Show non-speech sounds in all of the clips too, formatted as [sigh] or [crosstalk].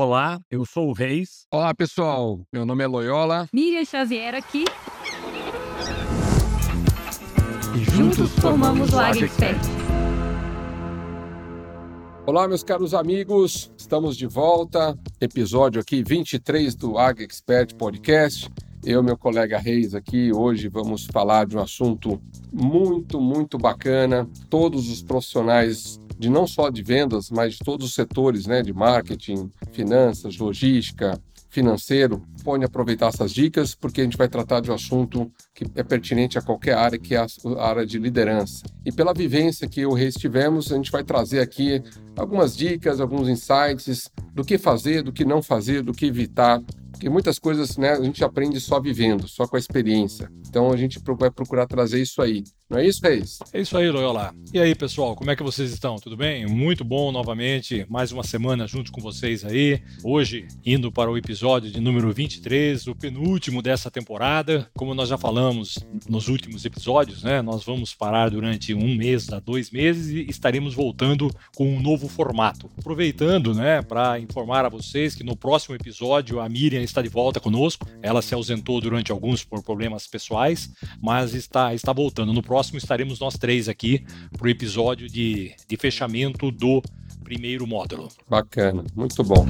Olá, eu sou o Reis. Olá, pessoal. Meu nome é Loyola. Miriam Xavier aqui. E Juntos formamos o Águia Expert. Olá, meus caros amigos. Estamos de volta. Episódio aqui 23 do Águia Expert Podcast. Eu meu colega Reis aqui, hoje vamos falar de um assunto muito, muito bacana. Todos os profissionais de não só de vendas, mas de todos os setores, né, de marketing, finanças, logística, financeiro, podem aproveitar essas dicas, porque a gente vai tratar de um assunto que é pertinente a qualquer área, que é a área de liderança. E pela vivência que eu e Reis tivemos, a gente vai trazer aqui algumas dicas, alguns insights do que fazer, do que não fazer, do que evitar porque muitas coisas né, a gente aprende só vivendo, só com a experiência. Então a gente vai procurar trazer isso aí. Não é isso, Reis? É isso aí, Loyola. E aí, pessoal, como é que vocês estão? Tudo bem? Muito bom novamente, mais uma semana junto com vocês aí. Hoje, indo para o episódio de número 23, o penúltimo dessa temporada. Como nós já falamos nos últimos episódios, né? Nós vamos parar durante um mês a dois meses e estaremos voltando com um novo formato. Aproveitando, né, para informar a vocês que no próximo episódio a Miriam está de volta conosco. Ela se ausentou durante alguns por problemas pessoais, mas está, está voltando. No próximo estaremos nós três aqui para o episódio de, de fechamento do primeiro módulo. Bacana, muito bom.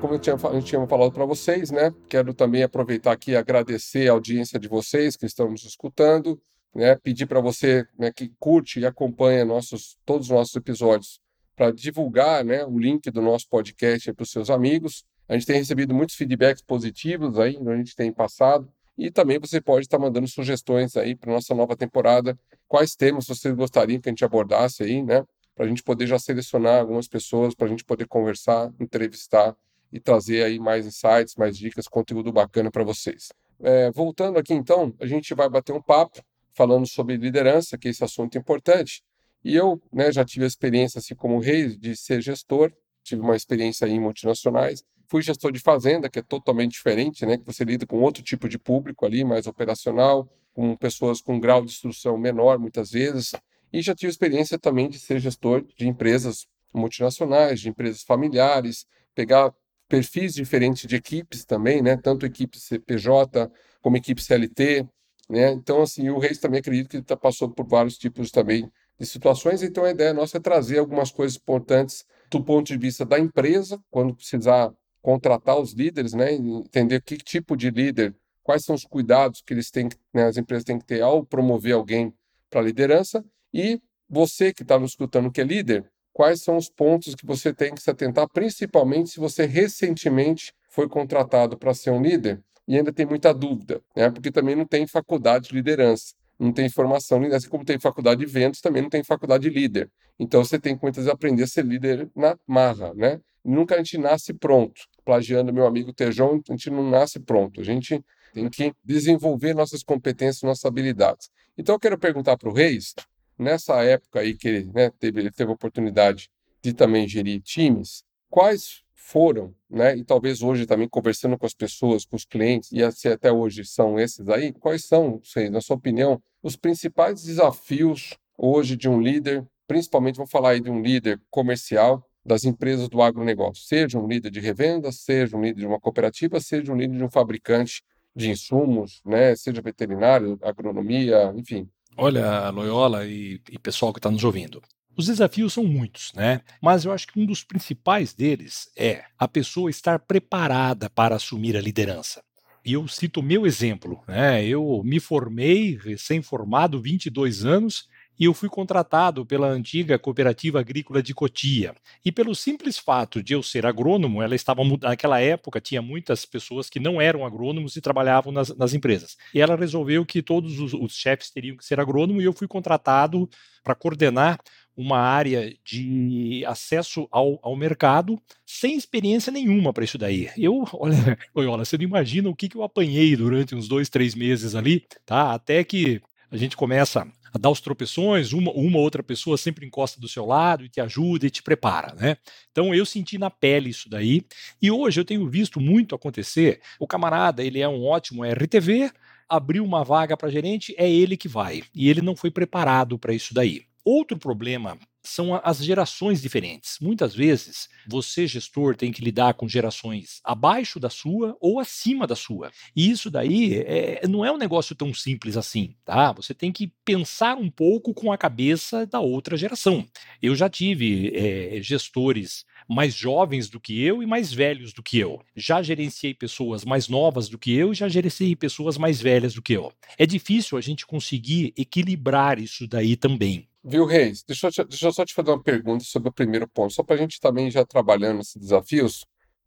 Como eu tinha, a gente tinha falado para vocês, né? Quero também aproveitar aqui e agradecer a audiência de vocês que estão nos escutando, né? Pedir para você né, que curte e acompanha nossos, todos os nossos episódios para divulgar né, o link do nosso podcast para os seus amigos. A gente tem recebido muitos feedbacks positivos aí, a gente tem passado. E também você pode estar mandando sugestões aí para nossa nova temporada. Quais temas vocês gostariam que a gente abordasse aí, né? Para a gente poder já selecionar algumas pessoas, para a gente poder conversar, entrevistar e trazer aí mais insights, mais dicas, conteúdo bacana para vocês. É, voltando aqui então, a gente vai bater um papo falando sobre liderança, que é esse assunto importante. E eu né, já tive a experiência, assim como o Reis, de ser gestor, tive uma experiência em multinacionais. Fui gestor de fazenda, que é totalmente diferente, né, que você lida com outro tipo de público ali, mais operacional, com pessoas com grau de instrução menor, muitas vezes. E já tive experiência também de ser gestor de empresas multinacionais, de empresas familiares, pegar perfis diferentes de equipes também, né, tanto equipe CPJ como equipe CLT, né? Então, assim, o Reis também acredito que tá, passou por vários tipos também de situações. Então, a ideia nossa é trazer algumas coisas importantes do ponto de vista da empresa, quando precisar contratar os líderes, né, entender que tipo de líder, quais são os cuidados que eles têm, né, as empresas têm que ter ao promover alguém para liderança, e você que está nos escutando que é líder, quais são os pontos que você tem que se atentar, principalmente se você recentemente foi contratado para ser um líder e ainda tem muita dúvida, né, porque também não tem faculdade de liderança não tem formação, assim como tem faculdade de ventos, também não tem faculdade de líder. Então você tem que muitas vezes aprender a ser líder na marra, né? Nunca a gente nasce pronto. Plagiando meu amigo Tejão, a gente não nasce pronto. A gente tem que desenvolver nossas competências, nossas habilidades. Então eu quero perguntar para o Reis, nessa época aí que ele, né, teve, ele teve a oportunidade de também gerir times, quais foram, né, e talvez hoje também conversando com as pessoas, com os clientes, e até hoje são esses aí, quais são, sei, na sua opinião, os principais desafios hoje de um líder, principalmente vou falar aí de um líder comercial das empresas do agronegócio, seja um líder de revenda, seja um líder de uma cooperativa, seja um líder de um fabricante de insumos, né, seja veterinário, agronomia, enfim. Olha, Loyola e, e pessoal que está nos ouvindo, os desafios são muitos, né? Mas eu acho que um dos principais deles é a pessoa estar preparada para assumir a liderança. E eu cito o meu exemplo, né? Eu me formei recém-formado, 22 anos, e eu fui contratado pela antiga Cooperativa Agrícola de Cotia. E pelo simples fato de eu ser agrônomo, ela estava naquela época tinha muitas pessoas que não eram agrônomos e trabalhavam nas, nas empresas. E ela resolveu que todos os, os chefes teriam que ser agrônomo e eu fui contratado para coordenar uma área de acesso ao, ao mercado sem experiência nenhuma para isso daí. Eu, [laughs] olha, olha, você não imagina o que, que eu apanhei durante uns dois, três meses ali, tá? Até que a gente começa dar os tropeções, uma, uma outra pessoa sempre encosta do seu lado e te ajuda e te prepara, né? Então eu senti na pele isso daí, e hoje eu tenho visto muito acontecer. O camarada, ele é um ótimo RTV, abriu uma vaga para gerente, é ele que vai, e ele não foi preparado para isso daí. Outro problema são as gerações diferentes. Muitas vezes, você, gestor, tem que lidar com gerações abaixo da sua ou acima da sua. E isso daí é, não é um negócio tão simples assim, tá? Você tem que pensar um pouco com a cabeça da outra geração. Eu já tive é, gestores mais jovens do que eu e mais velhos do que eu. Já gerenciei pessoas mais novas do que eu e já gerenciei pessoas mais velhas do que eu. É difícil a gente conseguir equilibrar isso daí também. Viu, Reis? Deixa eu, te- deixa eu só te fazer uma pergunta sobre o primeiro ponto, só para a gente também já trabalhando esses desafios,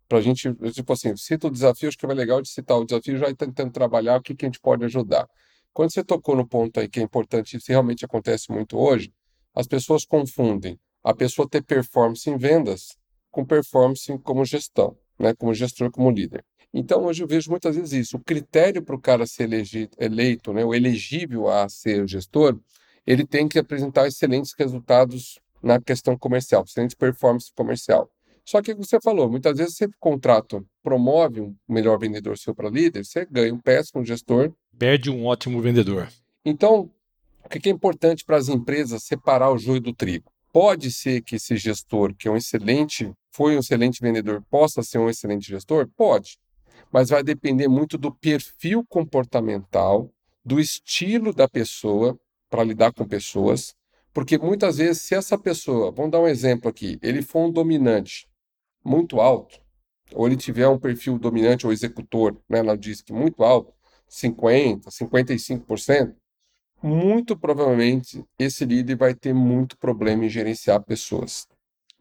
para a gente, tipo assim, cita o desafio, acho que é legal de citar o desafio já tentando trabalhar o que, que a gente pode ajudar. Quando você tocou no ponto aí que é importante, isso realmente acontece muito hoje, as pessoas confundem a pessoa ter performance em vendas com performance como gestão, né? Como gestor, como líder. Então, hoje eu vejo muitas vezes isso. O critério para o cara ser elegi- eleito, né, o elegível a ser gestor, ele tem que apresentar excelentes resultados na questão comercial, excelente performance comercial. Só que o que você falou, muitas vezes você contrata, promove um melhor vendedor seu para líder, você ganha um péssimo gestor. Perde um ótimo vendedor. Então, o que que é importante para as empresas separar o joio do trigo? Pode ser que esse gestor, que é um excelente, foi um excelente vendedor, possa ser um excelente gestor? Pode. Mas vai depender muito do perfil comportamental, do estilo da pessoa para lidar com pessoas, porque muitas vezes, se essa pessoa, vamos dar um exemplo aqui, ele for um dominante muito alto, ou ele tiver um perfil dominante ou executor, né, ela diz que muito alto, 50, 55%, muito provavelmente esse líder vai ter muito problema em gerenciar pessoas.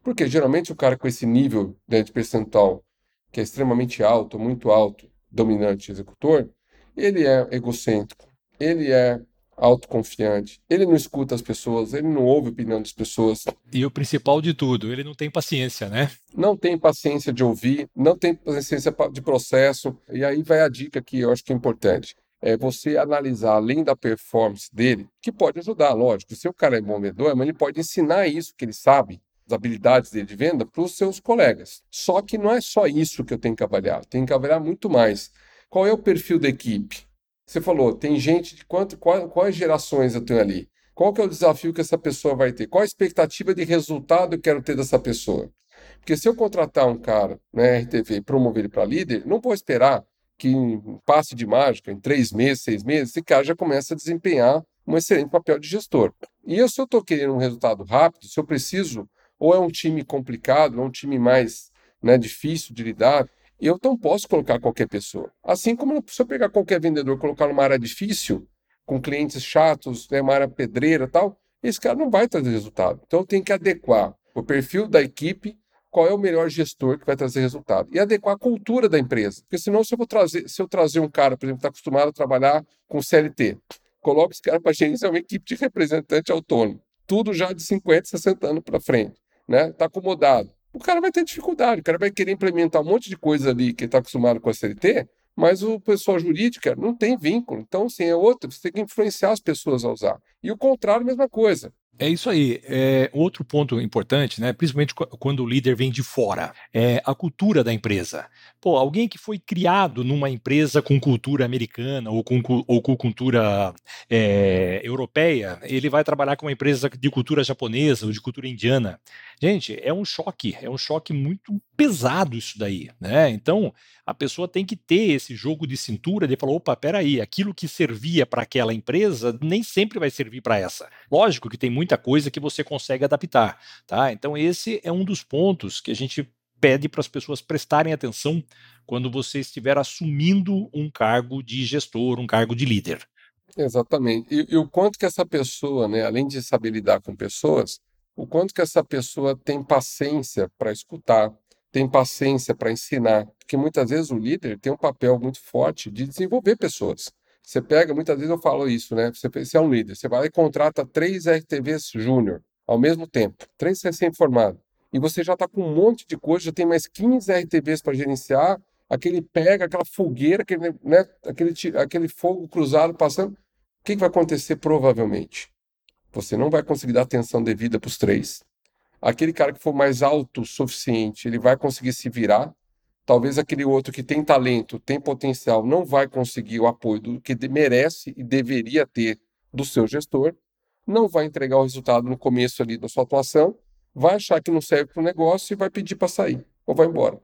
Porque geralmente o cara com esse nível né, de percentual que é extremamente alto, muito alto, dominante executor, ele é egocêntrico, ele é autoconfiante, ele não escuta as pessoas, ele não ouve a opinião das pessoas, E o principal de tudo, ele não tem paciência, né? não tem paciência de ouvir, não tem paciência pa- de processo. E aí vai a dica que eu acho que é importante. É você analisar além da performance dele, que pode ajudar, lógico. Se o cara é bom vendedor, mas ele pode ensinar isso que ele sabe, as habilidades dele de venda, para os seus colegas. Só que não é só isso que eu tenho que avaliar, eu tenho que avaliar muito mais. Qual é o perfil da equipe? Você falou, tem gente de quanto, qual- quais gerações eu tenho ali? Qual que é o desafio que essa pessoa vai ter? Qual a expectativa de resultado eu quero ter dessa pessoa? Porque se eu contratar um cara na RTV e promover ele para líder, não vou esperar que em passe de mágica, em três meses, seis meses, esse cara já começa a desempenhar um excelente papel de gestor. E eu, se eu estou querendo um resultado rápido, se eu preciso, ou é um time complicado, ou é um time mais né, difícil de lidar, eu não posso colocar qualquer pessoa. Assim como se eu pegar qualquer vendedor e colocar numa área difícil, com clientes chatos, né, uma área pedreira tal, esse cara não vai trazer resultado. Então eu tenho que adequar o perfil da equipe, qual é o melhor gestor que vai trazer resultado. E adequar a cultura da empresa. Porque senão, se eu, vou trazer, se eu trazer um cara, por exemplo, que está acostumado a trabalhar com CLT, coloco esse cara para gerenciar uma equipe de representante autônomo. Tudo já de 50, 60 anos para frente. Né? Está acomodado. O cara vai ter dificuldade, o cara vai querer implementar um monte de coisa ali que está acostumado com a CLT, mas o pessoal jurídica não tem vínculo. Então, assim, é outro, você tem que influenciar as pessoas a usar. E o contrário, mesma coisa. É isso aí. É, outro ponto importante, né, principalmente qu- quando o líder vem de fora, é a cultura da empresa. Pô, alguém que foi criado numa empresa com cultura americana ou com, ou com cultura é, europeia, ele vai trabalhar com uma empresa de cultura japonesa ou de cultura indiana. Gente, é um choque, é um choque muito pesado isso daí, né? Então, a pessoa tem que ter esse jogo de cintura de falar, opa, peraí, aquilo que servia para aquela empresa nem sempre vai servir para essa. Lógico que tem muita coisa que você consegue adaptar, tá? Então esse é um dos pontos que a gente pede para as pessoas prestarem atenção quando você estiver assumindo um cargo de gestor, um cargo de líder. Exatamente. E, e o quanto que essa pessoa, né, além de saber lidar com pessoas, o quanto que essa pessoa tem paciência para escutar, tem paciência para ensinar. Porque muitas vezes o líder tem um papel muito forte de desenvolver pessoas. Você pega, muitas vezes eu falo isso, né? Você, você é um líder, você vai e contrata três RTVs júnior ao mesmo tempo, três recém-formados. E você já está com um monte de coisa, já tem mais 15 RTVs para gerenciar, aquele pega, aquela fogueira, aquele, né, aquele, aquele fogo cruzado passando. O que, que vai acontecer provavelmente? Você não vai conseguir dar atenção devida para os três. Aquele cara que for mais autossuficiente, ele vai conseguir se virar. Talvez aquele outro que tem talento, tem potencial, não vai conseguir o apoio do que merece e deveria ter do seu gestor. não vai entregar o resultado no começo ali da sua atuação, vai achar que não serve para o negócio e vai pedir para sair ou vai embora.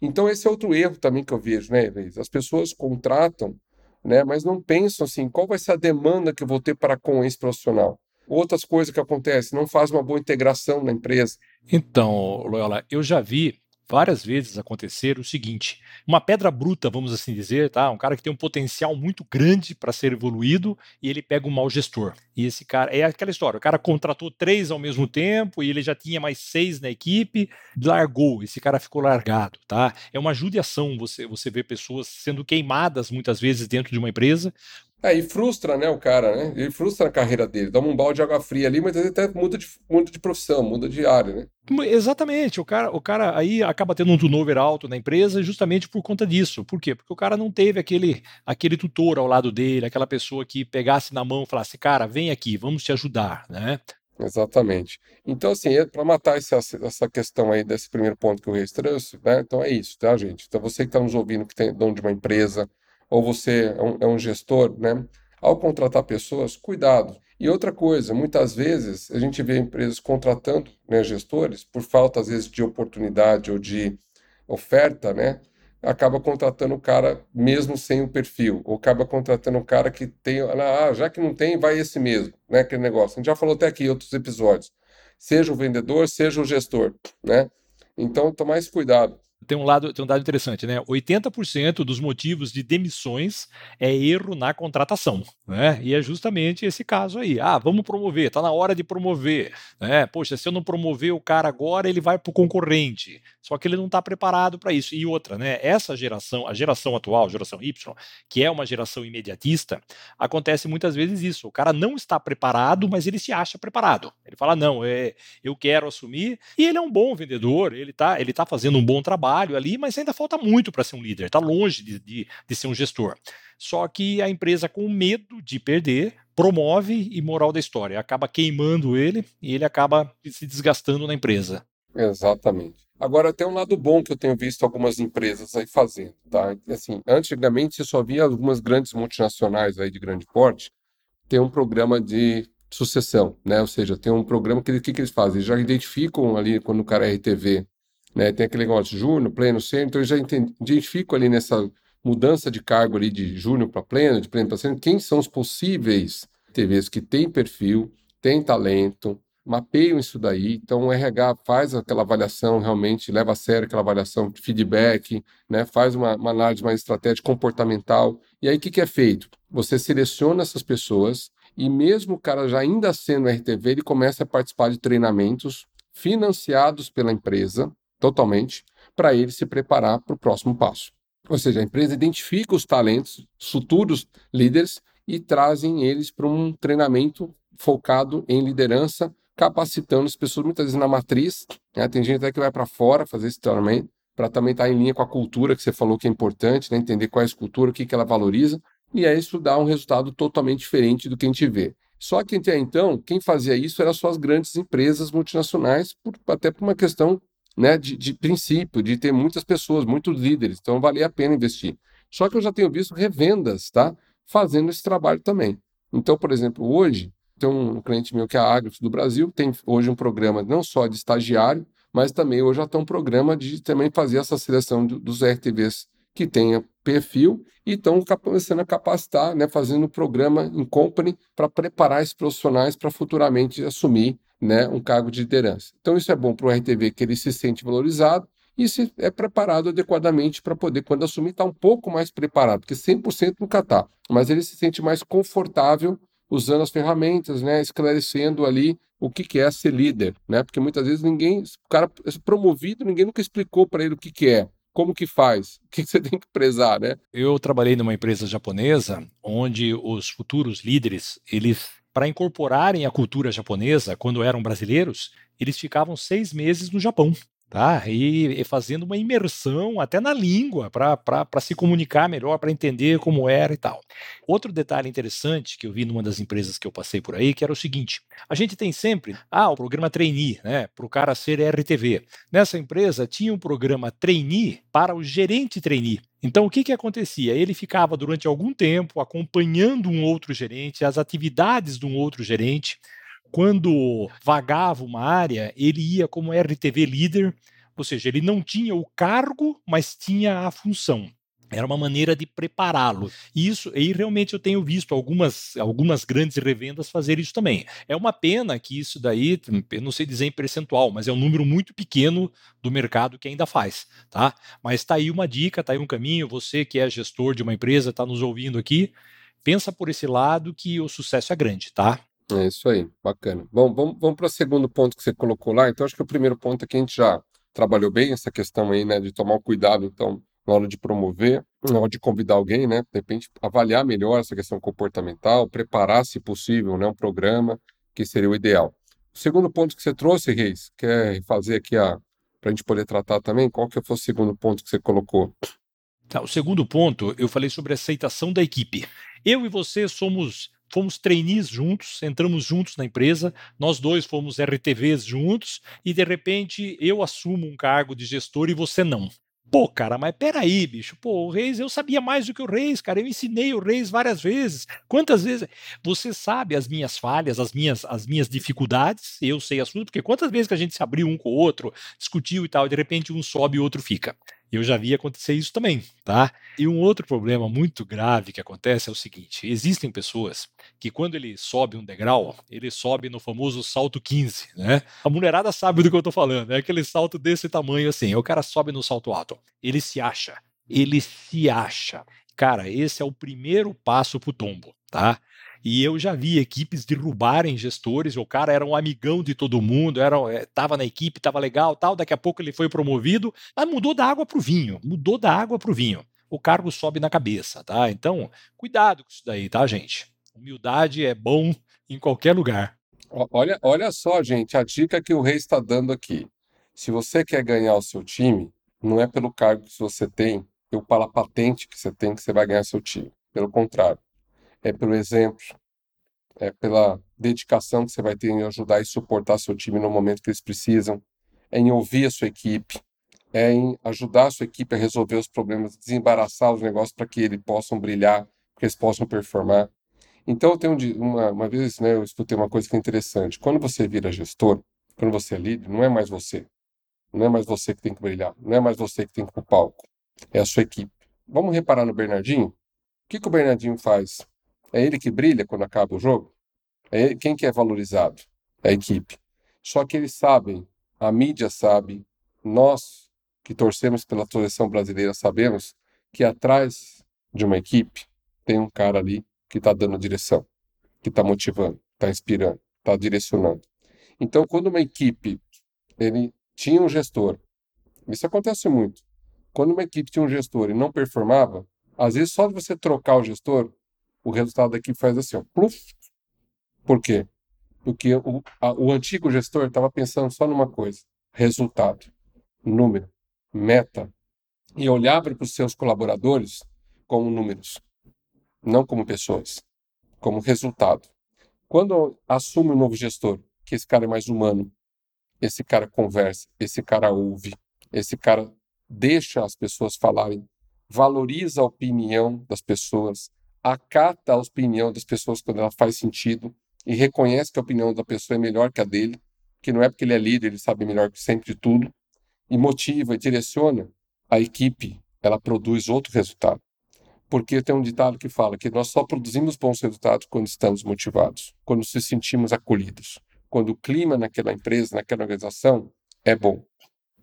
Então esse é outro erro também que eu vejo, né, Elis? As pessoas contratam, né, mas não pensam assim, qual vai ser a demanda que eu vou ter para com esse profissional? Outras coisas que acontecem, não faz uma boa integração na empresa. Então, Loyola, eu já vi várias vezes acontecer o seguinte: uma pedra bruta, vamos assim dizer, tá? Um cara que tem um potencial muito grande para ser evoluído e ele pega um mau gestor. E esse cara é aquela história: o cara contratou três ao mesmo tempo e ele já tinha mais seis na equipe, largou. Esse cara ficou largado, tá? É uma judiação você você vê pessoas sendo queimadas muitas vezes dentro de uma empresa é, e frustra, né, o cara, né? Ele frustra a carreira dele. Dá um balde de água fria ali, mas ele até muda de, muda de profissão, muda de área, né? Exatamente. O cara, o cara aí acaba tendo um turnover alto na empresa justamente por conta disso. Por quê? Porque o cara não teve aquele, aquele tutor ao lado dele, aquela pessoa que pegasse na mão e falasse, cara, vem aqui, vamos te ajudar, né? Exatamente. Então, assim, é para matar essa, essa questão aí desse primeiro ponto que o Reis trouxe, né? Então é isso, tá, gente? Então você que está nos ouvindo, que tem dono de uma empresa, ou você é um, é um gestor, né? Ao contratar pessoas, cuidado. E outra coisa, muitas vezes a gente vê empresas contratando né, gestores por falta, às vezes, de oportunidade ou de oferta, né? Acaba contratando o cara mesmo sem o perfil, ou acaba contratando o cara que tem, ah, já que não tem, vai esse mesmo, né? Aquele negócio. A gente já falou até aqui em outros episódios. Seja o vendedor, seja o gestor, né? Então, tomar esse cuidado tem um lado, tem um dado interessante, né? 80% dos motivos de demissões é erro na contratação, né? E é justamente esse caso aí. Ah, vamos promover, tá na hora de promover, né? Poxa, se eu não promover o cara agora, ele vai pro concorrente. Só que ele não está preparado para isso. E outra, né? Essa geração, a geração atual, geração Y, que é uma geração imediatista, acontece muitas vezes isso. O cara não está preparado, mas ele se acha preparado. Ele fala: "Não, é, eu quero assumir". E ele é um bom vendedor, ele tá, ele tá fazendo um bom trabalho trabalho ali, mas ainda falta muito para ser um líder, está longe de, de, de ser um gestor. Só que a empresa, com medo de perder, promove e moral da história, acaba queimando ele e ele acaba se desgastando na empresa. Exatamente. Agora tem um lado bom que eu tenho visto algumas empresas aí fazendo, tá? Assim, antigamente você só via algumas grandes multinacionais aí de grande porte ter um programa de sucessão, né? Ou seja, tem um programa que o que, que eles fazem? Eles já identificam ali quando o cara é RTV né? Tem aquele negócio de júnior, pleno, sênior, então eu já identifico ali nessa mudança de cargo ali de júnior para pleno, de pleno para sênior, quem são os possíveis TVs que têm perfil, têm talento, mapeiam isso daí, então o RH faz aquela avaliação, realmente leva a sério aquela avaliação de feedback, né? faz uma, uma análise mais estratégica comportamental, e aí o que, que é feito? Você seleciona essas pessoas e mesmo o cara já ainda sendo RTV, ele começa a participar de treinamentos financiados pela empresa, totalmente para ele se preparar para o próximo passo. Ou seja, a empresa identifica os talentos, futuros líderes e trazem eles para um treinamento focado em liderança, capacitando as pessoas muitas vezes na matriz. Né? Tem gente até que vai para fora fazer esse treinamento para também estar tá em linha com a cultura que você falou que é importante, né? entender qual é a cultura, o que, que ela valoriza, e aí isso dá um resultado totalmente diferente do que a gente vê. Só que até então, quem fazia isso eram só as grandes empresas multinacionais, por, até por uma questão né, de, de princípio, de ter muitas pessoas, muitos líderes, então valia a pena investir. Só que eu já tenho visto revendas, tá? Fazendo esse trabalho também. Então, por exemplo, hoje, tem um cliente meu que é a Agrifos do Brasil, tem hoje um programa não só de estagiário, mas também hoje já tem um programa de também fazer essa seleção do, dos RTVs que tenha perfil e estão começando a capacitar, né, fazendo um programa em company para preparar esses profissionais para futuramente assumir né, um cargo de liderança. Então, isso é bom para o RTV, que ele se sente valorizado e se é preparado adequadamente para poder, quando assumir, estar tá um pouco mais preparado, porque 100% nunca está, mas ele se sente mais confortável usando as ferramentas, né, esclarecendo ali o que, que é ser líder, né, porque muitas vezes ninguém, o cara é promovido, ninguém nunca explicou para ele o que, que é como que faz? [laughs] O que você tem que prezar, né? Eu trabalhei numa empresa japonesa onde os futuros líderes, eles para incorporarem a cultura japonesa quando eram brasileiros, eles ficavam seis meses no Japão. Tá? E, e fazendo uma imersão até na língua para se comunicar melhor, para entender como era e tal. Outro detalhe interessante que eu vi numa das empresas que eu passei por aí, que era o seguinte: a gente tem sempre ah, o programa trainee, né? Para o cara ser RTV. Nessa empresa tinha um programa trainee para o gerente trainee. Então, o que, que acontecia? Ele ficava durante algum tempo acompanhando um outro gerente, as atividades de um outro gerente, Quando vagava uma área, ele ia como RTV líder, ou seja, ele não tinha o cargo, mas tinha a função. Era uma maneira de prepará-lo. E isso, e realmente eu tenho visto algumas, algumas grandes revendas fazer isso também. É uma pena que isso daí, eu não sei dizer em percentual, mas é um número muito pequeno do mercado que ainda faz, tá? Mas está aí uma dica, está aí um caminho. Você que é gestor de uma empresa, está nos ouvindo aqui, pensa por esse lado que o sucesso é grande, tá? É isso aí, bacana. Bom, vamos, vamos para o segundo ponto que você colocou lá. Então, acho que o primeiro ponto aqui a gente já trabalhou bem, essa questão aí, né, de tomar o cuidado, então, na hora de promover, na hora de convidar alguém, né? De repente, avaliar melhor essa questão comportamental, preparar, se possível, né, um programa, que seria o ideal. O segundo ponto que você trouxe, Reis, quer fazer aqui a para a gente poder tratar também, qual que foi o segundo ponto que você colocou? Tá, o segundo ponto, eu falei sobre a aceitação da equipe. Eu e você somos fomos trainees juntos, entramos juntos na empresa, nós dois fomos RTVs juntos e de repente eu assumo um cargo de gestor e você não. Pô, cara, mas peraí, bicho. Pô, o Reis, eu sabia mais do que o Reis, cara. Eu ensinei o Reis várias vezes. Quantas vezes. Você sabe as minhas falhas, as minhas, as minhas dificuldades, eu sei as suas, porque quantas vezes que a gente se abriu um com o outro, discutiu e tal, e de repente um sobe e o outro fica. Eu já vi acontecer isso também, tá? E um outro problema muito grave que acontece é o seguinte: existem pessoas que quando ele sobe um degrau, ele sobe no famoso salto 15, né? A mulherada sabe do que eu tô falando, é aquele salto desse tamanho assim. O cara sobe no salto alto, ele se acha, ele se acha. Cara, esse é o primeiro passo pro tombo, tá? E eu já vi equipes derrubarem gestores, o cara era um amigão de todo mundo, era, é, tava na equipe, tava legal, tal, daqui a pouco ele foi promovido, mas mudou da água pro vinho, mudou da água pro vinho. O cargo sobe na cabeça, tá? Então, cuidado com isso daí, tá, gente? Humildade é bom em qualquer lugar. Olha, olha só, gente, a dica que o rei está dando aqui. Se você quer ganhar o seu time, não é pelo cargo que você tem, ou pela patente que você tem que você vai ganhar seu time. Pelo contrário é pelo exemplo, é pela dedicação que você vai ter em ajudar e suportar seu time no momento que eles precisam, é em ouvir a sua equipe, é em ajudar a sua equipe a resolver os problemas, desembaraçar os negócios para que eles possam brilhar, que eles possam performar. Então, eu tenho uma, uma vez, né, eu escutei uma coisa que é interessante. Quando você vira gestor, quando você é líder, não é mais você. Não é mais você que tem que brilhar. Não é mais você que tem que ir para o palco. É a sua equipe. Vamos reparar no Bernardinho? O que, que o Bernardinho faz? É ele que brilha quando acaba o jogo? É ele, quem que é valorizado? É a equipe. Só que eles sabem, a mídia sabe, nós que torcemos pela seleção brasileira sabemos que atrás de uma equipe tem um cara ali que está dando direção, que está motivando, está inspirando, está direcionando. Então, quando uma equipe ele tinha um gestor, isso acontece muito. Quando uma equipe tinha um gestor e não performava, às vezes só de você trocar o gestor, o resultado aqui faz assim, ó, pluf. Por quê? Porque o, a, o antigo gestor estava pensando só numa coisa: resultado, número, meta. E olhava para os seus colaboradores como números, não como pessoas, como resultado. Quando assume um novo gestor, que esse cara é mais humano, esse cara conversa, esse cara ouve, esse cara deixa as pessoas falarem, valoriza a opinião das pessoas, acata a opinião das pessoas quando ela faz sentido e reconhece que a opinião da pessoa é melhor que a dele, que não é porque ele é líder, ele sabe melhor que sempre de tudo, e motiva e direciona a equipe, ela produz outro resultado. Porque tem um ditado que fala que nós só produzimos bons resultados quando estamos motivados, quando nos sentimos acolhidos, quando o clima naquela empresa, naquela organização é bom.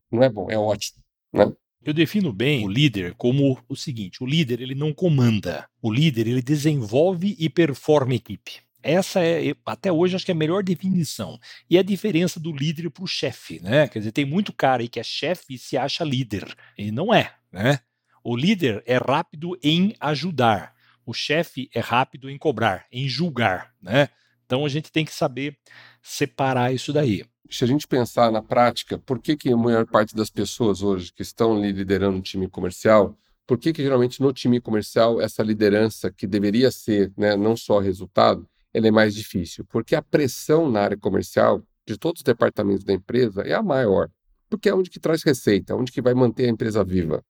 Não é bom, é ótimo, né? Eu defino bem o líder como o seguinte: o líder ele não comanda, o líder ele desenvolve e performa equipe. Essa é, até hoje, acho que é a melhor definição. E a diferença do líder para o chefe, né? Quer dizer, tem muito cara aí que é chefe e se acha líder. E não é, né? O líder é rápido em ajudar. O chefe é rápido em cobrar, em julgar, né? Então a gente tem que saber separar isso daí se a gente pensar na prática, por que, que a maior parte das pessoas hoje que estão liderando um time comercial, por que, que geralmente no time comercial essa liderança que deveria ser né, não só resultado, ela é mais difícil? Porque a pressão na área comercial de todos os departamentos da empresa é a maior, porque é onde que traz receita, onde que vai manter a empresa viva.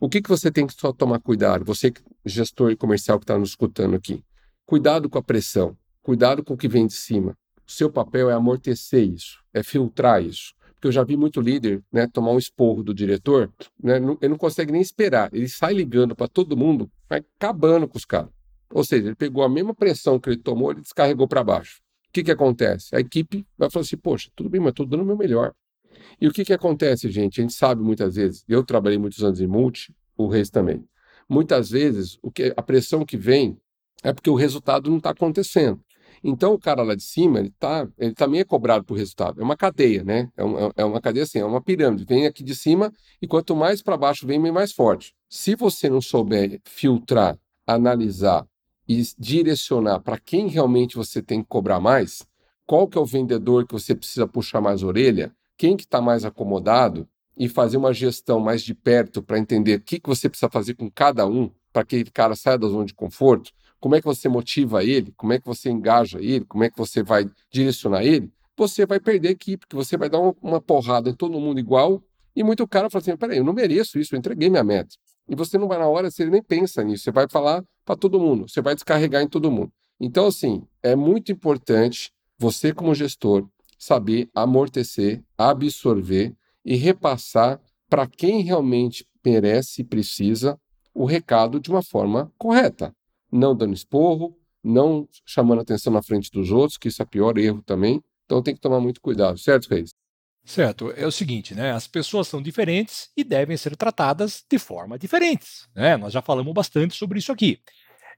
O que, que você tem que só tomar cuidado, você gestor comercial que está nos escutando aqui? Cuidado com a pressão, cuidado com o que vem de cima, O seu papel é amortecer isso, é filtrar isso. Porque eu já vi muito líder né, tomar um esporro do diretor, né, não, ele não consegue nem esperar. Ele sai ligando para todo mundo, vai acabando com os caras. Ou seja, ele pegou a mesma pressão que ele tomou, ele descarregou para baixo. O que, que acontece? A equipe vai falar assim: poxa, tudo bem, mas estou dando o meu melhor. E o que, que acontece, gente? A gente sabe muitas vezes, eu trabalhei muitos anos em multi, o Reis também. Muitas vezes, o que, a pressão que vem é porque o resultado não está acontecendo. Então, o cara lá de cima, ele, tá, ele também é cobrado por resultado. É uma cadeia, né? É, um, é uma cadeia assim, é uma pirâmide. Vem aqui de cima e quanto mais para baixo vem, vem mais forte. Se você não souber filtrar, analisar e direcionar para quem realmente você tem que cobrar mais, qual que é o vendedor que você precisa puxar mais orelha, quem que está mais acomodado e fazer uma gestão mais de perto para entender o que, que você precisa fazer com cada um para que aquele cara saia da zona de conforto, como é que você motiva ele, como é que você engaja ele, como é que você vai direcionar ele, você vai perder a equipe, porque você vai dar uma, porrada em todo mundo igual, e muito cara fala assim, peraí, eu não mereço isso, eu entreguei minha meta. E você não vai na hora, você nem pensa nisso, você vai falar para todo mundo, você vai descarregar em todo mundo. Então, assim, é muito importante você, como gestor, saber amortecer, absorver e repassar para quem realmente merece e precisa o recado de uma forma correta não dando esporro, não chamando atenção na frente dos outros, que isso é pior erro também. Então tem que tomar muito cuidado, certo, Reis? Certo, é o seguinte, né? As pessoas são diferentes e devem ser tratadas de forma diferentes. Né? Nós já falamos bastante sobre isso aqui.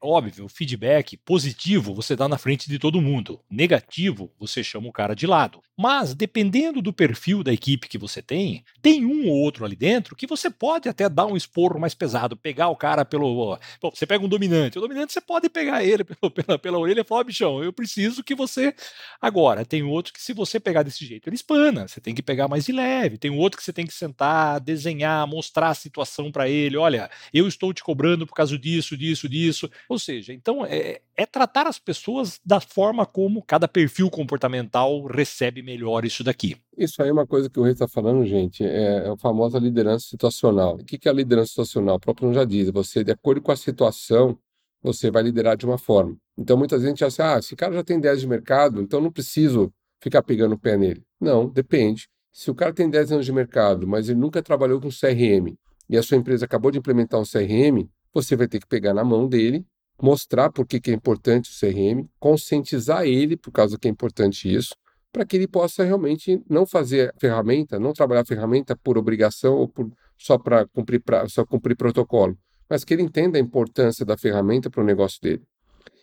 Óbvio, feedback positivo você dá na frente de todo mundo. Negativo, você chama o cara de lado. Mas, dependendo do perfil da equipe que você tem, tem um ou outro ali dentro que você pode até dar um esporro mais pesado, pegar o cara pelo. Bom, você pega um dominante. O dominante você pode pegar ele pela, [laughs] pela, pela orelha e falar: bichão, eu preciso que você. Agora, tem outro que, se você pegar desse jeito, ele espana. Você tem que pegar mais de leve. Tem outro que você tem que sentar, desenhar, mostrar a situação para ele. Olha, eu estou te cobrando por causa disso, disso, disso. Ou seja, então é, é, tratar as pessoas da forma como cada perfil comportamental recebe melhor isso daqui. Isso aí é uma coisa que o Rei está falando, gente, é, é a famosa liderança situacional. O que, é a liderança situacional? O próprio já diz, você, de acordo com a situação, você vai liderar de uma forma. Então, muita gente acha, ah, esse cara já tem 10 de mercado, então não preciso ficar pegando o pé nele. Não, depende. Se o cara tem 10 anos de mercado, mas ele nunca trabalhou com CRM, e a sua empresa acabou de implementar um CRM, você vai ter que pegar na mão dele mostrar por que, é importante o CRM, conscientizar ele por causa que é importante isso, para que ele possa realmente não fazer ferramenta, não trabalhar ferramenta por obrigação ou por, só para cumprir, só cumprir protocolo, mas que ele entenda a importância da ferramenta para o negócio dele.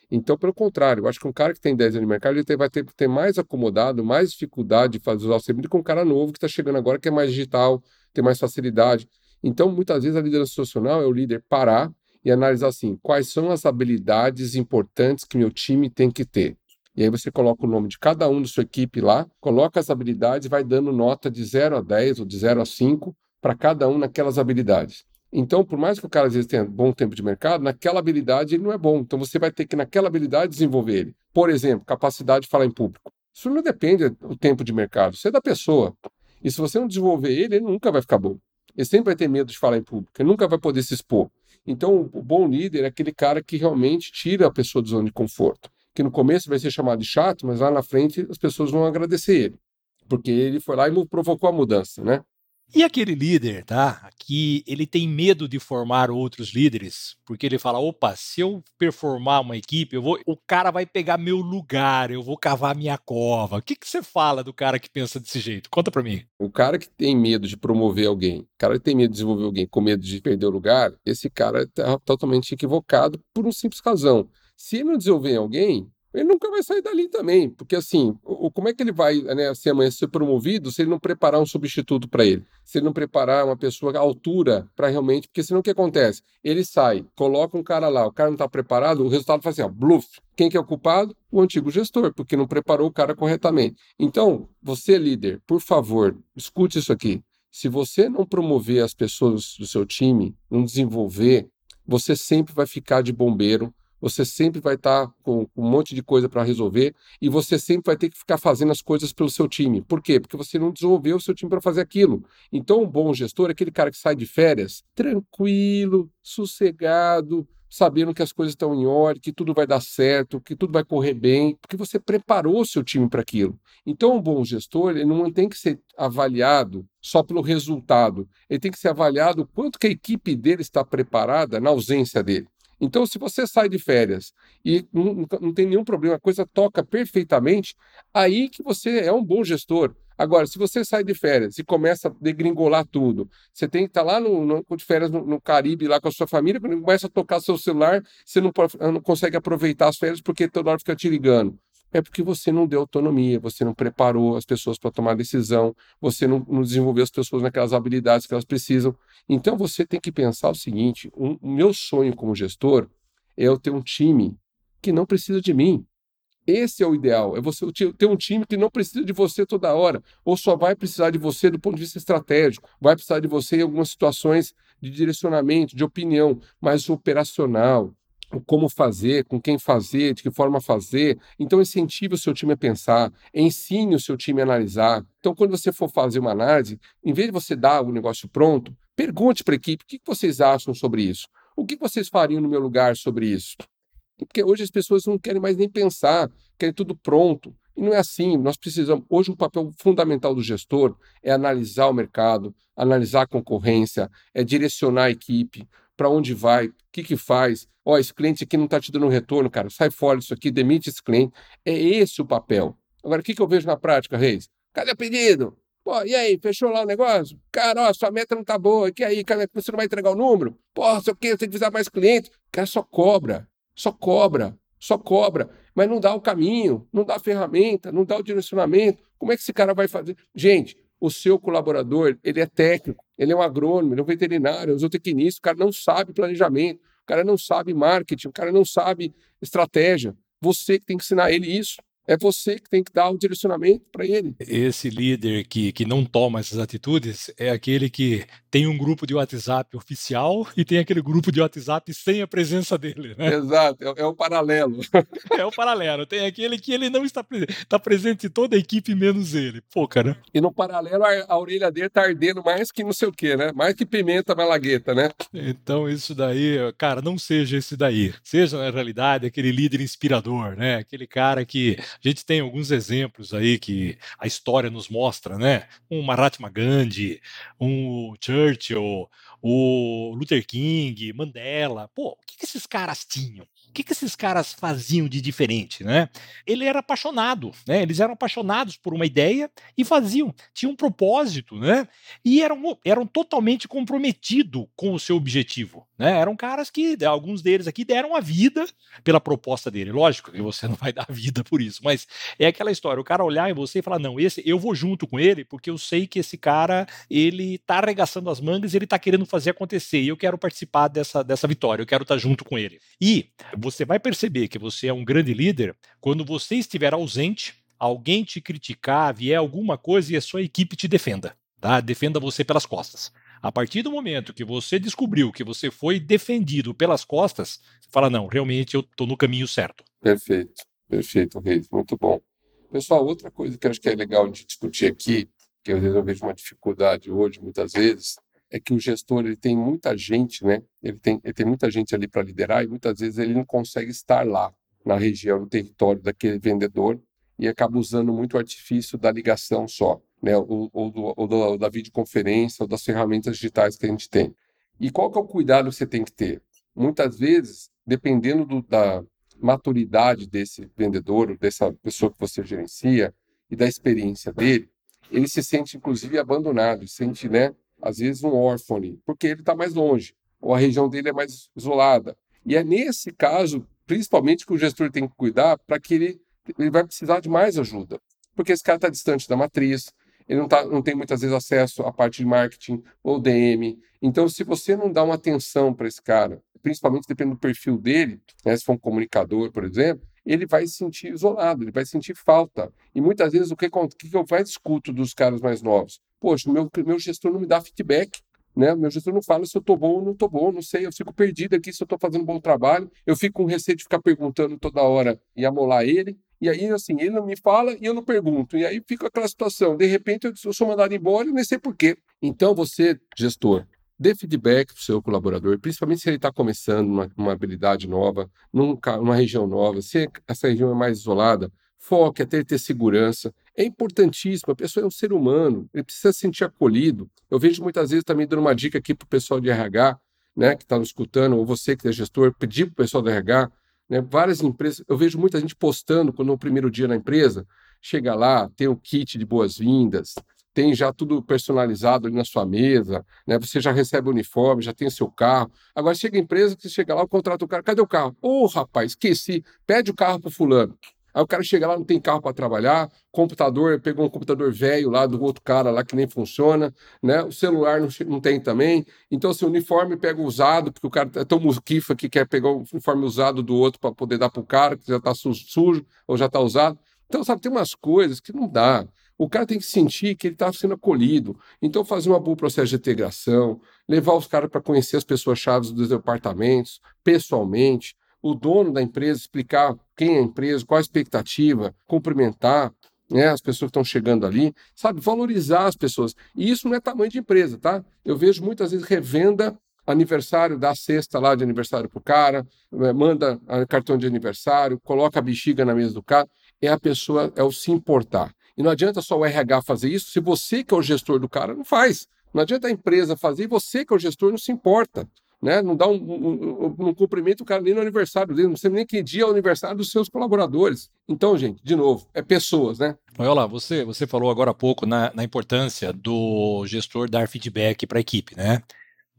Então, pelo contrário, eu acho que um cara que tem 10 anos de mercado, ele vai ter que ter mais acomodado, mais dificuldade de fazer usar o CRM do que um cara novo que está chegando agora, que é mais digital, tem mais facilidade. Então, muitas vezes, a liderança social é o líder parar e analisar assim, quais são as habilidades importantes que meu time tem que ter. E aí você coloca o nome de cada um da sua equipe lá, coloca as habilidades e vai dando nota de 0 a 10 ou de 0 a 5 para cada um naquelas habilidades. Então, por mais que o cara às vezes tenha bom tempo de mercado, naquela habilidade ele não é bom. Então você vai ter que, naquela habilidade, desenvolver ele. Por exemplo, capacidade de falar em público. Isso não depende do tempo de mercado, isso é da pessoa. E se você não desenvolver ele, ele nunca vai ficar bom. Ele sempre vai ter medo de falar em público, ele nunca vai poder se expor. Então, o bom líder é aquele cara que realmente tira a pessoa da zona de conforto. Que no começo vai ser chamado de chato, mas lá na frente as pessoas vão agradecer ele. Porque ele foi lá e provocou a mudança, né? E aquele líder, tá? Que ele tem medo de formar outros líderes, porque ele fala: opa, se eu performar uma equipe, eu vou, o cara vai pegar meu lugar, eu vou cavar minha cova. O que, que você fala do cara que pensa desse jeito? Conta pra mim. O cara que tem medo de promover alguém, o cara que tem medo de desenvolver alguém com medo de perder o lugar, esse cara tá totalmente equivocado por um simples razão. Se ele não desenvolver alguém, ele nunca vai sair dali também, porque assim, o, como é que ele vai, né, assim, amanhã ser promovido se ele não preparar um substituto para ele? Se ele não preparar uma pessoa à altura para realmente, porque senão o que acontece? Ele sai, coloca um cara lá, o cara não está preparado, o resultado faz assim, ó, bluff. Quem que é o culpado? O antigo gestor, porque não preparou o cara corretamente. Então, você líder, por favor, escute isso aqui. Se você não promover as pessoas do seu time, não desenvolver, você sempre vai ficar de bombeiro você sempre vai estar tá com, um monte de coisa para resolver e você sempre vai ter que ficar fazendo as coisas pelo seu time. Por quê? Porque você não desenvolveu o seu time para fazer aquilo. Então, um bom gestor é aquele cara que sai de férias tranquilo, sossegado, sabendo que as coisas estão em ordem, que tudo vai dar certo, que tudo vai correr bem, porque você preparou o seu time para aquilo. Então, um bom gestor, ele não tem que ser avaliado só pelo resultado, ele tem que ser avaliado o quanto que a equipe dele está preparada na ausência dele. Então, se você sai de férias e não, não, tem nenhum problema, a coisa toca perfeitamente, aí que você é um bom gestor. Agora, se você sai de férias e começa a degringolar tudo, você tem que estar lá no, no, de férias no, no, Caribe, lá com a sua família, quando começa a tocar seu celular, você não, não consegue aproveitar as férias porque toda hora fica te ligando é porque você não deu autonomia, você não preparou as pessoas para tomar decisão, você não, não, desenvolveu as pessoas naquelas habilidades que elas precisam. Então você tem que pensar o seguinte: um, o meu sonho como gestor é eu ter um time que não precisa de mim. Esse é o ideal, é você ter um time que não precisa de você toda hora, ou só vai precisar de você do ponto de vista estratégico, vai precisar de você em algumas situações de direcionamento, de opinião, mas operacional, o como fazer, com quem fazer, de que forma fazer. Então, incentive o seu time a pensar, ensine o seu time a analisar. Então, quando você for fazer uma análise, em vez de você dar o negócio pronto, pergunte para a equipe o que vocês acham sobre isso. O que vocês fariam no meu lugar sobre isso? Porque hoje as pessoas não querem mais nem pensar, querem tudo pronto. E não é assim. Nós precisamos. Hoje, um papel fundamental do gestor é analisar o mercado, analisar a concorrência, é direcionar a equipe, para onde vai, o que, que faz. Ó, oh, esse cliente aqui não está te dando retorno, cara, sai fora disso aqui, demite esse cliente. É esse o papel. Agora, o que, que eu vejo na prática, Reis? Cadê o pedido? Pô, e aí, fechou lá o negócio? Cara, ó, sua meta não tá boa. E aí, cara, você não vai entregar o número? Pô, sei o quê, tem que visar mais clientes. Cara só cobra. Só cobra, só cobra, mas não dá o caminho, não dá a ferramenta, não dá o direcionamento. Como é que esse cara vai fazer? Gente, o seu colaborador, ele é técnico, ele é um agrônomo, ele é um veterinário, é um zootecnista, o cara não sabe planejamento, o cara não sabe marketing, o cara não sabe estratégia. Você que tem que ensinar ele isso. É você que tem que dar o direcionamento para ele. Esse líder que, que não toma essas atitudes é aquele que tem um grupo de WhatsApp oficial e tem aquele grupo de WhatsApp sem a presença dele. Né? Exato, é, é o paralelo. [laughs] é o paralelo. Tem aquele que ele não está presente, está presente toda a equipe menos ele. Pô, cara. E no paralelo a, a orelha dele tá ardendo mais que não sei o quê, né? Mais que pimenta malagueta, né? Então isso daí, cara, não seja esse daí. Seja na realidade aquele líder inspirador, né? Aquele cara que a gente tem alguns exemplos aí que a história nos mostra, né? Um Mahatma Gandhi, um Churchill, o Luther King, Mandela. Pô, o que, que esses caras tinham? O que, que esses caras faziam de diferente, né? Ele era apaixonado, né? Eles eram apaixonados por uma ideia e faziam, tinham um propósito, né? E eram, eram totalmente comprometidos com o seu objetivo, né? Eram caras que, alguns deles aqui, deram a vida pela proposta dele. Lógico que você [laughs] não vai dar vida por isso, mas é aquela história, o cara olhar em você e falar, não, esse eu vou junto com ele, porque eu sei que esse cara, ele tá arregaçando as mangas, ele tá querendo fazer acontecer, e eu quero participar dessa, dessa vitória, eu quero estar tá junto com ele. E você vai perceber que você é um grande líder quando você estiver ausente, alguém te criticar, vier alguma coisa e a sua equipe te defenda, tá? Defenda você pelas costas. A partir do momento que você descobriu que você foi defendido pelas costas, você fala: não, realmente eu estou no caminho certo. Perfeito, perfeito, Reis, muito bom. Pessoal, outra coisa que eu acho que é legal de discutir aqui, que eu vejo uma dificuldade hoje, muitas vezes, é que o gestor ele tem muita gente, né? Ele tem, ele tem muita gente ali para liderar e muitas vezes ele não consegue estar lá na região, no território daquele vendedor e acaba usando muito o artifício da ligação só, né? Ou, ou, do, ou, do, ou da videoconferência ou das ferramentas digitais que a gente tem. E qual que é o cuidado que você tem que ter? Muitas vezes, dependendo do, da maturidade desse vendedor, dessa pessoa que você gerencia e da experiência dele, ele se sente inclusive abandonado, se sente, né, às vezes um órfão ali, porque ele está mais longe, ou a região dele é mais isolada. E é nesse caso, principalmente, que o gestor tem que cuidar para que ele, ele vai precisar de mais ajuda, porque esse cara está distante da matriz, ele não, tá, não tem muitas vezes acesso à parte de marketing ou DM. Então, se você não dá uma atenção para esse cara, principalmente dependendo do perfil dele, né, se for um comunicador, por exemplo, ele vai se sentir isolado, ele vai sentir falta. E muitas vezes o que, o que eu mais escuto dos caras mais novos? Poxa, meu, meu gestor não me dá feedback. Né? Meu gestor não fala se eu estou bom ou não estou bom, não sei, eu fico perdido aqui se eu estou fazendo um bom trabalho, eu fico com receio de ficar perguntando toda hora e amolar ele, e aí, assim, ele não me fala e eu não pergunto, e aí fica aquela situação, de repente eu sou mandado embora e nem sei porquê. Então, você, gestor, dê feedback para o seu colaborador, principalmente se ele está começando uma, uma, habilidade nova, num, numa região nova, se essa região é mais isolada, foque até ele ter segurança. É importantíssimo, a pessoa é um ser humano, ele precisa se sentir acolhido. Eu vejo muitas vezes também dando uma dica aqui para o pessoal de RH, né, que está nos escutando, ou você que é gestor, pedir para o pessoal do RH, né, várias empresas, eu vejo muita gente postando quando no primeiro dia na empresa, chega lá, tem o kit de boas-vindas, tem já tudo personalizado ali na sua mesa, né? Você já recebe o uniforme, já tem o seu carro. Agora chega a empresa que você chega lá, contrata o cara, cadê o carro? Ô, oh, rapaz, esqueci, pede o carro pro fulano. Aí o cara chega lá, não tem carro para trabalhar, computador, pegou um computador velho lá do outro cara lá que nem funciona, né? O celular não, não tem também. Então, assim, o uniforme pega usado, porque o cara é tão musquifa que quer pegar o uniforme usado do outro para poder dar pro cara, que já está sujo ou já está usado. Então, sabe, tem umas coisas que não dá. O cara tem que sentir que ele está sendo acolhido. Então, fazer um bom processo de integração, levar os caras para conhecer as pessoas-chave dos departamentos, pessoalmente, o dono da empresa explicar quem é a empresa, qual a expectativa, cumprimentar né, as pessoas que estão chegando ali, sabe, valorizar as pessoas. E isso não é tamanho de empresa, tá? Eu vejo muitas vezes revenda aniversário, dá cesta lá de aniversário pro cara, eh, manda cartão de aniversário, coloca a bexiga na mesa do cara. É a pessoa, é o se importar. E não adianta só o RH fazer isso se você que é o gestor do cara não faz. Não adianta a empresa fazer e você que é o gestor não se importa. Né? Não dá um, um, um, um cumprimento o cara nem no aniversário dele, não sei nem que dia é o aniversário dos seus colaboradores. Então, gente, de novo, é pessoas, né? Olha lá, você, você falou agora há pouco na, na importância do gestor dar feedback para a equipe, né?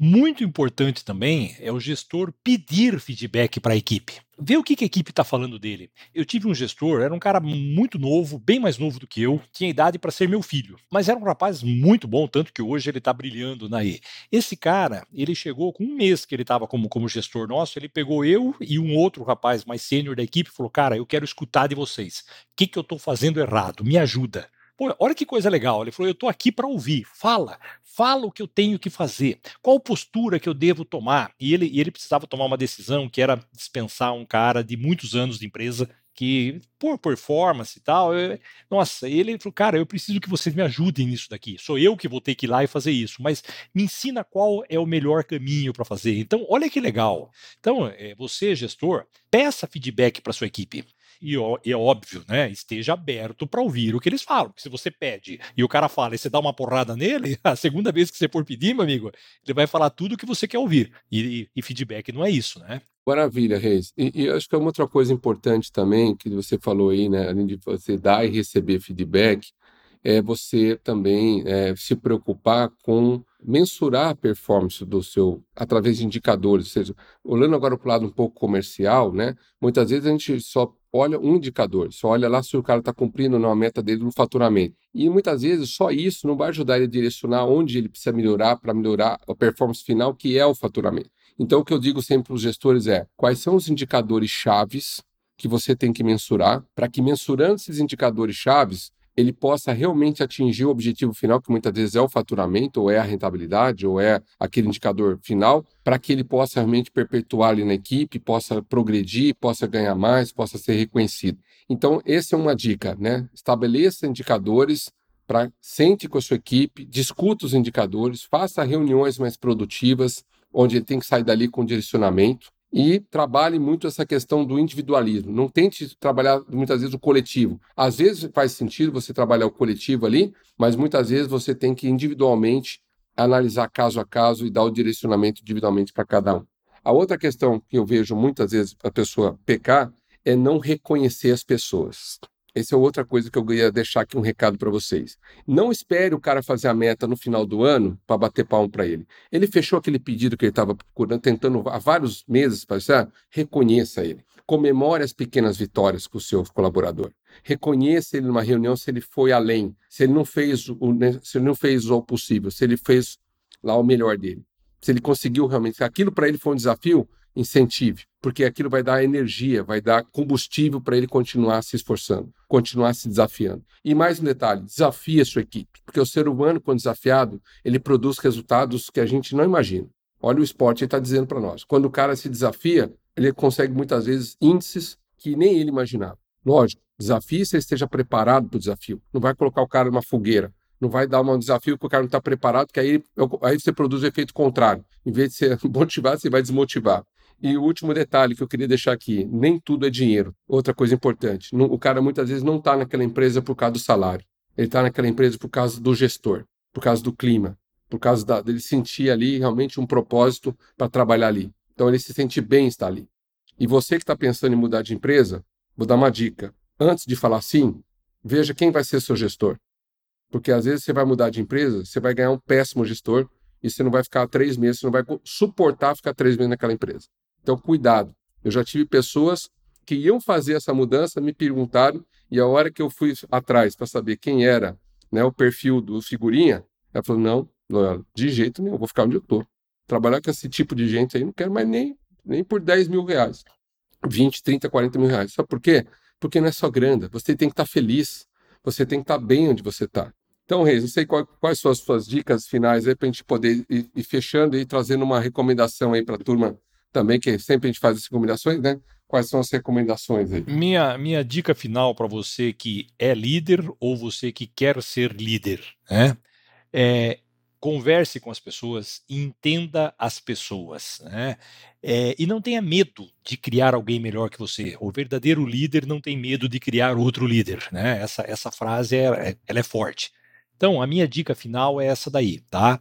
Muito importante também é o gestor pedir feedback para a equipe. Ver o que, a equipe está falando dele. Eu tive um gestor, era um cara muito novo, bem mais novo do que eu, tinha idade para ser meu filho, mas era um rapaz muito bom, tanto que hoje ele está brilhando na E. Esse cara, ele chegou com um mês que ele estava como, como gestor nosso, ele pegou eu e um outro rapaz mais sênior da equipe e falou: Cara, eu quero escutar de vocês. O que, que eu estou fazendo errado? Me ajuda. Pô, olha que coisa legal. Ele falou: eu estou aqui para ouvir. Fala, fala o que eu tenho que fazer. Qual postura que eu devo tomar? E ele, e ele precisava tomar uma decisão que era dispensar um cara de muitos anos de empresa que por performance e tal, eu, nossa, ele falou, cara, eu preciso que vocês me ajudem nisso daqui. Sou eu que vou ter que ir lá e fazer isso, mas me ensina qual é o melhor caminho para fazer. Então, olha que legal. Então, é, você, gestor, peça feedback para sua equipe e, é óbvio, né, esteja aberto para ouvir o que eles falam. Porque se você pede e o cara fala e você dá uma porrada nele, [laughs] a segunda vez que você for pedir, meu amigo, ele vai falar tudo o que você quer ouvir. E, e feedback não é isso, né? Maravilha, Reis. E, e acho que é uma outra coisa importante também que você falou aí, né, além de você dar e receber feedback, é você também é, se preocupar com mensurar a performance do seu através de indicadores, ou seja, olhando agora para o lado um pouco comercial, né? Muitas vezes a gente só olha um indicador, só olha lá se o cara está cumprindo ou não a meta dele no faturamento. E muitas vezes só isso não vai ajudar ele a direcionar onde ele precisa melhorar para melhorar a performance final, que é o faturamento. Então, o que eu digo sempre para os gestores é: quais são os indicadores chaves que você tem que mensurar, para que mensurando esses indicadores chaves, ele possa realmente atingir o objetivo final, que muitas vezes é o faturamento, ou é a rentabilidade, ou é aquele indicador final, para que ele possa realmente perpetuar ali na equipe, possa progredir, possa ganhar mais, possa ser reconhecido. Então, essa é uma dica, né? Estabeleça indicadores para sente com a sua equipe, discuta os indicadores, faça reuniões mais produtivas, onde ele tem que sair dali com direcionamento e trabalhe muito essa questão do individualismo. Não tente trabalhar muitas vezes o coletivo. Às vezes faz sentido você trabalhar o coletivo ali, mas muitas vezes você tem que individualmente analisar caso a caso e dar o direcionamento individualmente para cada um. A outra questão que eu vejo muitas vezes a pessoa pecar é não reconhecer as pessoas. Essa é outra coisa que eu ia deixar aqui um recado para vocês. Não espere o cara fazer a meta no final do ano para bater palmo para ele. Ele fechou aquele pedido que ele estava procurando, tentando há vários meses fazer. Reconheça ele. Comemore as pequenas vitórias com o seu colaborador. Reconheça ele numa reunião se ele foi além, se ele não fez o, se ele não fez o possível, se ele fez lá o melhor dele. Se ele conseguiu realmente, aquilo para ele foi um desafio, incentive, porque aquilo vai dar energia, vai dar combustível para ele continuar se esforçando, continuar se desafiando. E mais um detalhe, desafie a sua equipe, porque o ser humano, quando desafiado, ele produz resultados que a gente não imagina. Olha o esporte, está dizendo para nós. Quando o cara se desafia, ele consegue muitas vezes índices que nem ele imaginava. Lógico, desafie se esteja preparado para o desafio. Não vai colocar o cara numa fogueira. Não vai dar um desafio que o cara não está preparado, que aí, aí você produz o efeito contrário. Em vez de ser [laughs] motivado, você vai desmotivar. E o último detalhe que eu queria deixar aqui: nem tudo é dinheiro. Outra coisa importante: o cara muitas vezes não está naquela empresa por causa do salário. Ele está naquela empresa por causa do gestor, por causa do clima, por causa da, dele sentir ali realmente um propósito para trabalhar ali. Então ele se sente bem estar ali. E você que está pensando em mudar de empresa, vou dar uma dica. Antes de falar sim, veja quem vai ser seu gestor. Porque às vezes você vai mudar de empresa, você vai ganhar um péssimo gestor e você não vai ficar três meses, você não vai suportar ficar três meses naquela empresa. Então, cuidado. Eu já tive pessoas que iam fazer essa mudança, me perguntaram, e a hora que eu fui atrás para saber quem era né, o perfil do figurinha, ela falou: não, de jeito nenhum, vou ficar onde eu estou. Trabalhar com esse tipo de gente aí, não quero mais nem, nem por 10 mil reais. 20, 30, 40 mil reais. Sabe por quê? Porque não é só grana. Você tem que estar tá feliz. Você tem que estar tá bem onde você está. Então, Reis, não sei qual, quais são as suas dicas finais aí para a gente poder ir, ir, fechando e trazendo uma recomendação aí para a turma também, que sempre a gente faz as recomendações, né? Quais são as recomendações aí? Minha, minha dica final para você que é líder ou você que quer ser líder, né? É, converse com as pessoas, entenda as pessoas, né? É, e não tenha medo de criar alguém melhor que você. O verdadeiro líder não tem medo de criar outro líder, né? Essa, essa frase é, é ela é forte. Então, a minha dica final é essa daí, tá?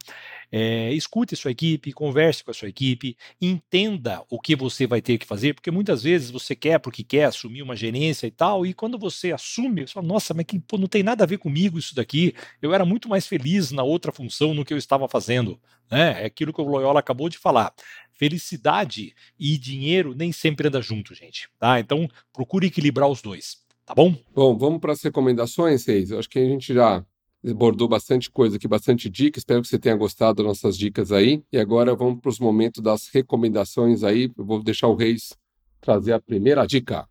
É, escute sua equipe, converse com a sua equipe, entenda o que você vai ter que fazer, porque muitas vezes você quer porque quer assumir uma gerência e tal, e quando você assume, você fala, nossa, mas que, pô, não tem nada a ver comigo isso daqui, eu era muito mais feliz na outra função no que eu estava fazendo. Né? É aquilo que o Loyola acabou de falar. Felicidade e dinheiro nem sempre andam junto, gente. Tá? Então, procure equilibrar os dois. Tá bom? Bom, vamos para as recomendações, Reis. Acho que a gente já abordou bastante coisa aqui, bastante dica. Espero que você tenha gostado das nossas dicas aí. E agora vamos para os momentos das recomendações aí. Eu vou deixar o Reis trazer a primeira dica.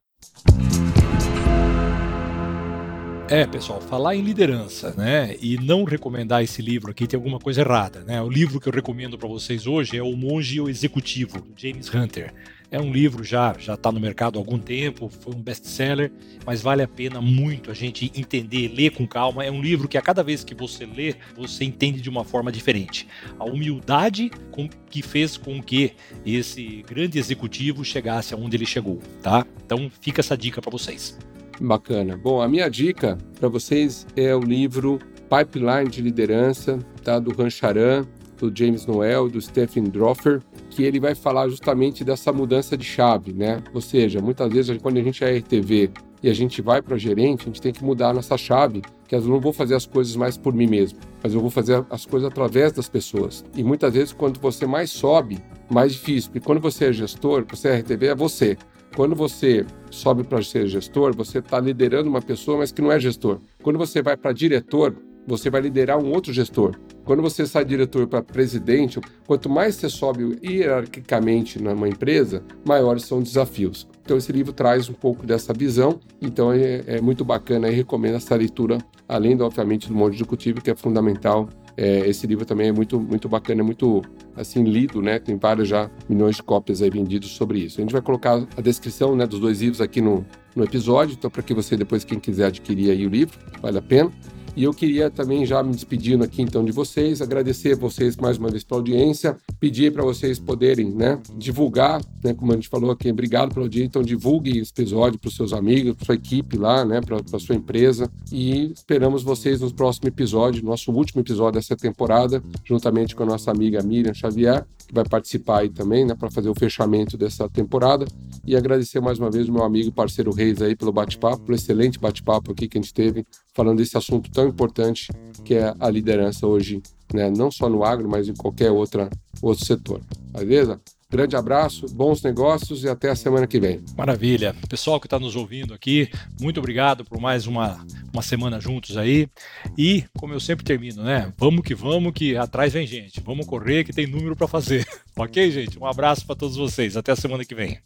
É, pessoal, falar em liderança, né, e não recomendar esse livro aqui tem alguma coisa errada, né? O livro que eu recomendo para vocês hoje é O Monge e o Executivo, do James Hunter. É um livro já já está no mercado há algum tempo, foi um best-seller, mas vale a pena muito a gente entender, ler com calma. É um livro que a cada vez que você lê, você entende de uma forma diferente. A humildade com, que fez com que esse grande executivo chegasse aonde ele chegou, tá? Então fica essa dica para vocês. Bacana. Bom, a minha dica para vocês é o livro Pipeline de Liderança, tá? do Rancharan, do James Noel, do Stephen Droffer que ele vai falar justamente dessa mudança de chave, né? Ou seja, muitas vezes quando a gente é RTV e a gente vai para gerente, a gente tem que mudar a nossa chave, que eu não vou fazer as coisas mais por mim mesmo, mas eu vou fazer as coisas através das pessoas. E muitas vezes quando você mais sobe, mais difícil, porque quando você é gestor, você é RTV, é você. Quando você sobe para ser gestor, você está liderando uma pessoa, mas que não é gestor. Quando você vai para diretor, você vai liderar um outro gestor. Quando você sai diretor para presidente, quanto mais você sobe hierarquicamente numa empresa, maiores são os desafios. Então esse livro traz um pouco dessa visão, então é, é muito bacana e recomendo essa leitura, além, obviamente, do Monte Executivo, que é fundamental é, esse livro também é muito, muito bacana, é muito assim lido, né? Tem vários já milhões de cópias aí vendidos sobre isso. A gente vai colocar a descrição né, dos dois livros aqui no, no episódio, então para que você depois, quem quiser adquirir aí o livro, vale a pena. E eu queria também já me despedindo aqui então de vocês, agradecer vocês mais uma vez pela audiência, pedir para vocês poderem, né, divulgar, né, como a gente falou aqui, obrigado pela audiência, então divulgue esse episódio para os seus amigos, para sua equipe lá, né, para a sua empresa e esperamos vocês no próximo episódio, nosso último episódio dessa temporada, juntamente com a nossa amiga Miriam Xavier, que vai participar aí também, né, para fazer o fechamento dessa temporada e agradecer mais uma vez o meu amigo parceiro Reis aí pelo bate-papo, pelo excelente bate-papo aqui que a gente teve falando desse assunto importante que é a liderança hoje, né? não só no agro, mas em qualquer outra, outro setor. Beleza? Grande abraço, bons negócios e até a semana que vem. Maravilha. Pessoal que está nos ouvindo aqui, muito obrigado por mais uma, uma semana juntos aí. E, como eu sempre termino, né? Vamos que vamos, que atrás vem gente. Vamos correr, que tem número para fazer. [laughs] ok, gente? Um abraço para todos vocês. Até a semana que vem.